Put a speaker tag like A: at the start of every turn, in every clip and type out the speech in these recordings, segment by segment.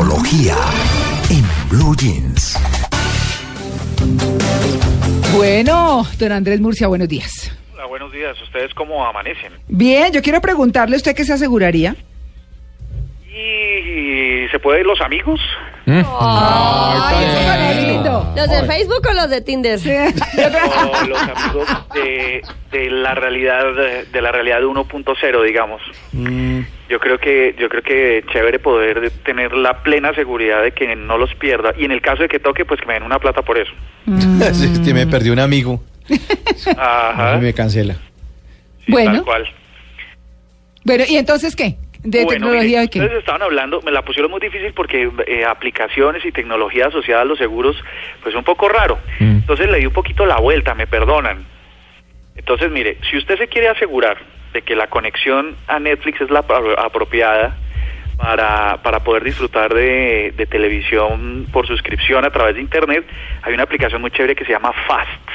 A: tecnología en Blue Jeans.
B: Bueno, don Andrés Murcia, buenos días.
C: Hola, buenos días. ¿Ustedes cómo amanecen?
B: Bien, yo quiero preguntarle, ¿usted qué se aseguraría?
C: ¿Y se puede ir los amigos?
B: Ay, lindo.
D: ¿Los de Facebook o los de Tinder?
C: O los amigos de, de la realidad de, de la realidad 1.0, digamos. Yo creo que yo creo que chévere poder tener la plena seguridad de que no los pierda y en el caso de que toque, pues que me den una plata por eso.
E: Sí, que me perdió un amigo
C: Ajá.
E: y me cancela.
C: sí,
B: Bueno.
C: Tal cual.
B: Bueno, ¿y entonces qué? ¿De
C: Bueno,
B: tecnología
C: mire,
B: de qué?
C: Ustedes estaban hablando, me la pusieron muy difícil porque eh, aplicaciones y tecnología asociada a los seguros, pues un poco raro. Entonces le di un poquito la vuelta, me perdonan. Entonces, mire, si usted se quiere asegurar de que la conexión a Netflix es la apro- apropiada para, para poder disfrutar de, de televisión por suscripción a través de Internet, hay una aplicación muy chévere que se llama Fast.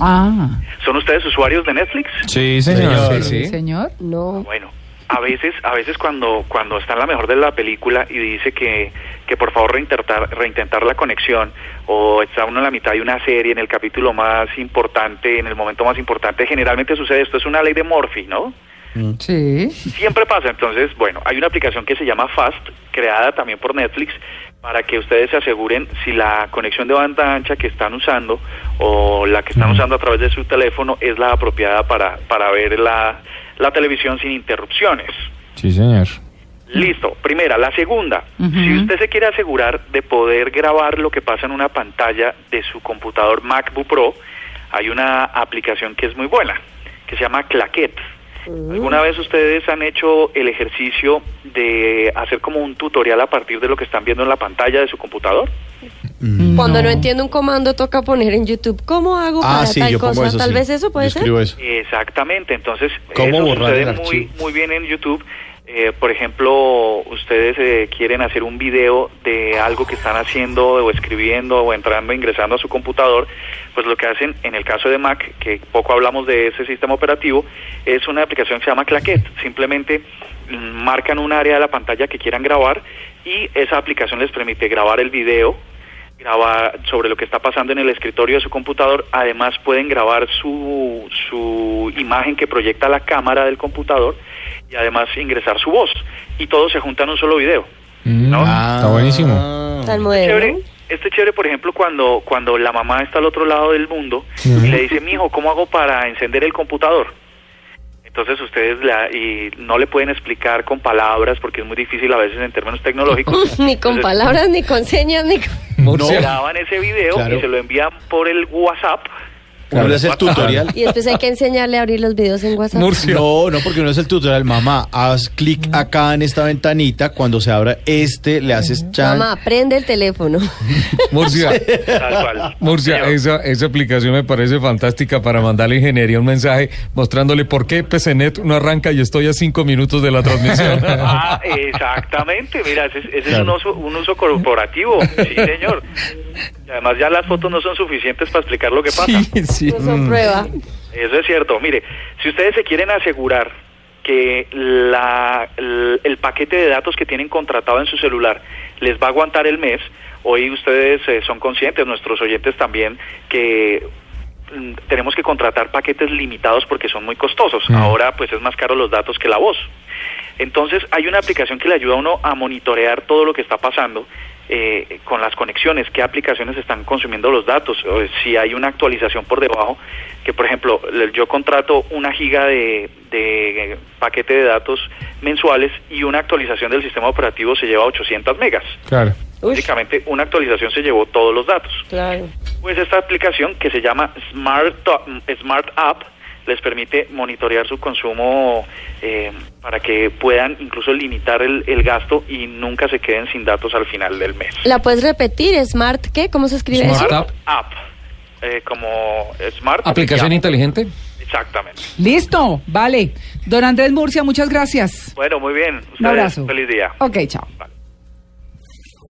B: Ah,
C: ¿Son ustedes usuarios de Netflix?
E: Sí, señor.
B: sí, señor.
D: No.
C: Bueno, a veces, a veces cuando, cuando está en la mejor de la película y dice que, que por favor reintentar, reintentar la conexión o está uno en la mitad de una serie, en el capítulo más importante, en el momento más importante, generalmente sucede esto, es una ley de Murphy, ¿no?
B: Sí.
C: Siempre pasa, entonces, bueno, hay una aplicación que se llama Fast, creada también por Netflix, para que ustedes se aseguren si la conexión de banda ancha que están usando o la que están usando a través de su teléfono es la apropiada para, para ver la, la televisión sin interrupciones.
E: Sí, señor.
C: Listo, primera. La segunda, si usted se quiere asegurar de poder grabar lo que pasa en una pantalla de su computador MacBook Pro, hay una aplicación que es muy buena, que se llama Claquet. ¿Alguna vez ustedes han hecho el ejercicio de hacer como un tutorial a partir de lo que están viendo en la pantalla de su computador?
D: Cuando no entiendo un comando toca poner en YouTube cómo hago
E: Ah,
D: para
E: sí,
D: tal
E: yo pongo
D: cosa.
E: eso.
D: Tal
E: sí.
D: vez eso puede
E: Yo
D: ser.
E: eso.
C: Exactamente, entonces
E: ¿Cómo
C: eso
E: borrar
C: sucede
E: el
C: muy,
E: archivo?
C: muy bien en YouTube. Eh, por ejemplo, ustedes eh, quieren hacer un video de algo que están haciendo o escribiendo o entrando, ingresando a su computador, pues lo que hacen en el caso de Mac, que poco hablamos de ese sistema operativo, es una aplicación que se llama Claquet. Simplemente marcan un área de la pantalla que quieran grabar y esa aplicación les permite grabar el video, grabar sobre lo que está pasando en el escritorio de su computador. Además pueden grabar su, su imagen que proyecta la cámara del computador y además ingresar su voz. Y todo se junta en un solo video. ¿no?
E: Ah,
F: Está buenísimo.
D: Tan
C: Chévere,
D: moderno.
C: este chévere, por ejemplo, cuando, cuando la mamá está al otro lado del mundo y le dice, mijo, ¿cómo hago para encender el computador? Entonces ustedes la, y no le pueden explicar con palabras porque es muy difícil a veces en términos tecnológicos.
D: ni con
C: Entonces,
D: palabras, ni con señas, ni con...
C: no graban ese video
E: Claro.
C: y se lo envían por el WhatsApp.
E: Uno le hace el tutorial.
D: Y después hay que enseñarle a abrir los videos en WhatsApp.
E: No, no, porque uno es el tutorial. Mamá, haz clic acá en esta ventanita. Cuando se abra este, le haces chan.
D: Mamá, prende el teléfono.
F: Murcia,
C: Tal cual.
F: Murcia, esa, esa aplicación me parece fantástica para mandarle a ingeniería un mensaje mostrándole por qué PCNet no arranca y estoy a cinco minutos de la transmisión.
C: Ah, exactamente, mira, ese, ese es un
E: Claro.
C: uso, un uso corporativo, sí señor. Y además ya las fotos no son suficientes para explicar lo que pasa.
F: sí, sí.
D: Eso
F: Mm.
D: prueba.
C: Eso es cierto. Mire, si ustedes se quieren asegurar que la, el, el paquete de datos que tienen contratado en su celular les va a aguantar el mes, hoy ustedes eh, son conscientes, nuestros oyentes también, que mm, tenemos que contratar paquetes limitados porque son muy costosos.
F: Mm.
C: Ahora pues es más caro los datos que la voz. Entonces hay una aplicación que le ayuda a uno a monitorear todo lo que está pasando eh, con las conexiones, qué aplicaciones están consumiendo los datos, o si hay una actualización por debajo, que por ejemplo le- yo contrato una giga de, de paquete de datos mensuales y una actualización del sistema operativo se lleva 800 megas.
F: Claro.
C: Básicamente una actualización se llevó todos los datos.
D: claro.
C: Pues esta aplicación que se llama Smart, Smart App les permite monitorear su consumo eh, para que puedan incluso limitar el, el gasto y nunca se queden sin datos al final del mes.
D: ¿La puedes repetir? ¿Smart qué? ¿Cómo se escribe
F: Smart
D: eso?
F: App.
C: App, eh, como Smart
F: ¿Aplicación
C: App.
F: inteligente?
C: Exactamente.
B: Listo, vale. Don Andrés Murcia, muchas gracias.
C: Bueno, muy bien.
B: Un abrazo.
C: Feliz día.
B: Ok, chao.
C: Vale.